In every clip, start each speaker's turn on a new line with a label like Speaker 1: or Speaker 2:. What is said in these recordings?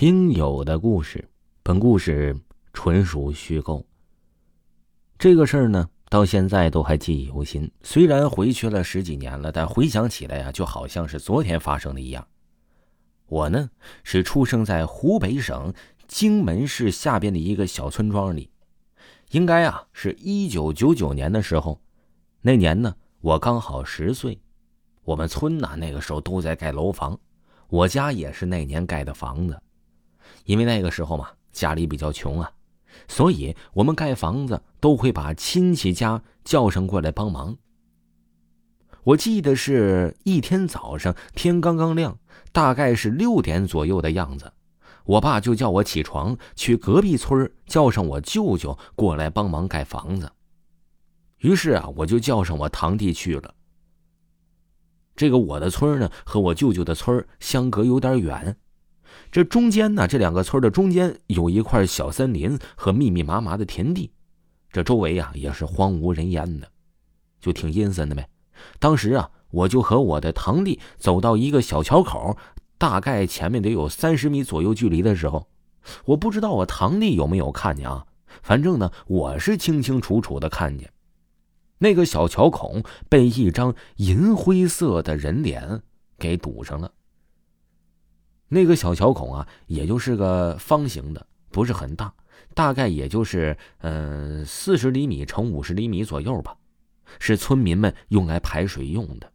Speaker 1: 听友的故事，本故事纯属虚构。这个事儿呢，到现在都还记忆犹新。虽然回去了十几年了，但回想起来呀，就好像是昨天发生的一样。我呢，是出生在湖北省荆门市下边的一个小村庄里，应该啊，是一九九九年的时候。那年呢，我刚好十岁。我们村呐，那个时候都在盖楼房，我家也是那年盖的房子。因为那个时候嘛，家里比较穷啊，所以我们盖房子都会把亲戚家叫上过来帮忙。我记得是一天早上，天刚刚亮，大概是六点左右的样子，我爸就叫我起床，去隔壁村叫上我舅舅过来帮忙盖房子。于是啊，我就叫上我堂弟去了。这个我的村呢，和我舅舅的村相隔有点远。这中间呢，这两个村的中间有一块小森林和密密麻麻的田地，这周围啊也是荒无人烟的，就挺阴森的呗。当时啊，我就和我的堂弟走到一个小桥口，大概前面得有三十米左右距离的时候，我不知道我堂弟有没有看见啊，反正呢，我是清清楚楚的看见，那个小桥孔被一张银灰色的人脸给堵上了。那个小桥孔啊，也就是个方形的，不是很大，大概也就是嗯四十厘米乘五十厘米左右吧，是村民们用来排水用的。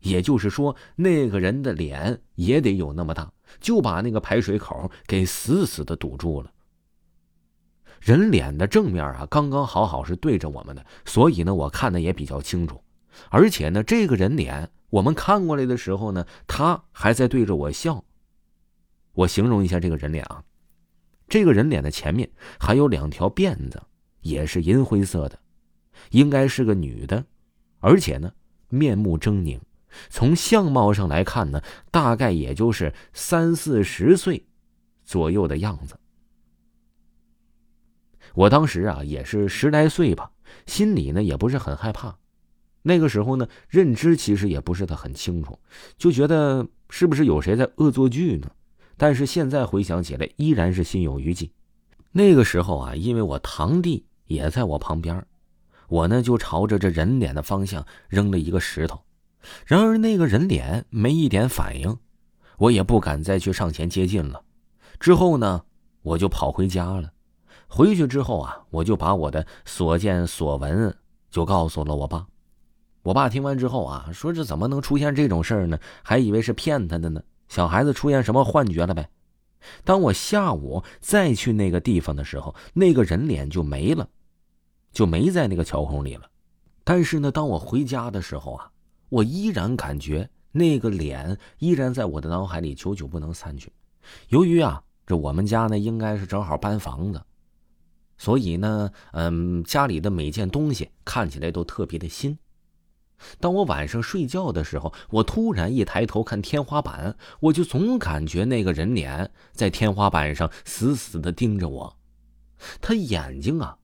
Speaker 1: 也就是说，那个人的脸也得有那么大，就把那个排水口给死死的堵住了。人脸的正面啊，刚刚好好是对着我们的，所以呢，我看的也比较清楚。而且呢，这个人脸我们看过来的时候呢，他还在对着我笑。我形容一下这个人脸啊，这个人脸的前面还有两条辫子，也是银灰色的，应该是个女的，而且呢面目狰狞，从相貌上来看呢，大概也就是三四十岁左右的样子。我当时啊也是十来岁吧，心里呢也不是很害怕，那个时候呢认知其实也不是的很清楚，就觉得是不是有谁在恶作剧呢？但是现在回想起来，依然是心有余悸。那个时候啊，因为我堂弟也在我旁边，我呢就朝着这人脸的方向扔了一个石头。然而那个人脸没一点反应，我也不敢再去上前接近了。之后呢，我就跑回家了。回去之后啊，我就把我的所见所闻就告诉了我爸。我爸听完之后啊，说这怎么能出现这种事儿呢？还以为是骗他的呢。小孩子出现什么幻觉了呗？当我下午再去那个地方的时候，那个人脸就没了，就没在那个桥孔里了。但是呢，当我回家的时候啊，我依然感觉那个脸依然在我的脑海里久久不能散去。由于啊，这我们家呢应该是正好搬房子，所以呢，嗯，家里的每件东西看起来都特别的新。当我晚上睡觉的时候，我突然一抬头看天花板，我就总感觉那个人脸在天花板上死死的盯着我。他眼睛啊，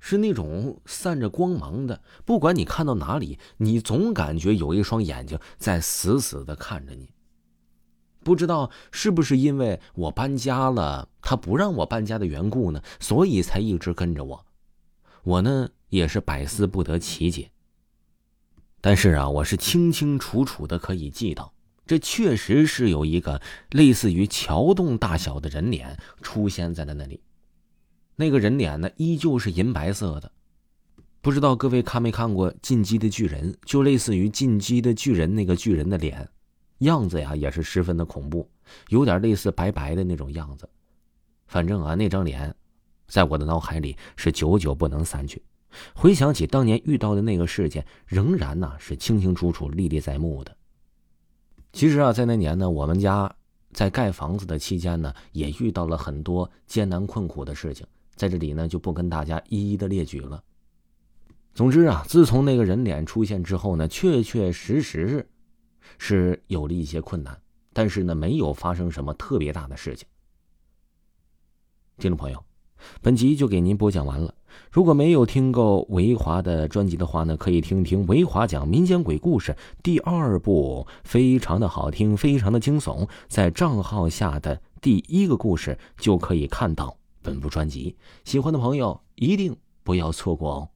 Speaker 1: 是那种散着光芒的，不管你看到哪里，你总感觉有一双眼睛在死死的看着你。不知道是不是因为我搬家了，他不让我搬家的缘故呢？所以才一直跟着我。我呢，也是百思不得其解。但是啊，我是清清楚楚的可以记到，这确实是有一个类似于桥洞大小的人脸出现在了那里。那个人脸呢，依旧是银白色的。不知道各位看没看过《进击的巨人》？就类似于《进击的巨人》那个巨人的脸，样子呀也是十分的恐怖，有点类似白白的那种样子。反正啊，那张脸，在我的脑海里是久久不能散去。回想起当年遇到的那个事件，仍然呢是清清楚楚、历历在目的。其实啊，在那年呢，我们家在盖房子的期间呢，也遇到了很多艰难困苦的事情，在这里呢就不跟大家一一的列举了。总之啊，自从那个人脸出现之后呢，确确实实是有了一些困难，但是呢，没有发生什么特别大的事情。听众朋友。本集就给您播讲完了。如果没有听够维华的专辑的话呢，可以听听维华讲民间鬼故事第二部，非常的好听，非常的惊悚，在账号下的第一个故事就可以看到本部专辑。喜欢的朋友一定不要错过哦。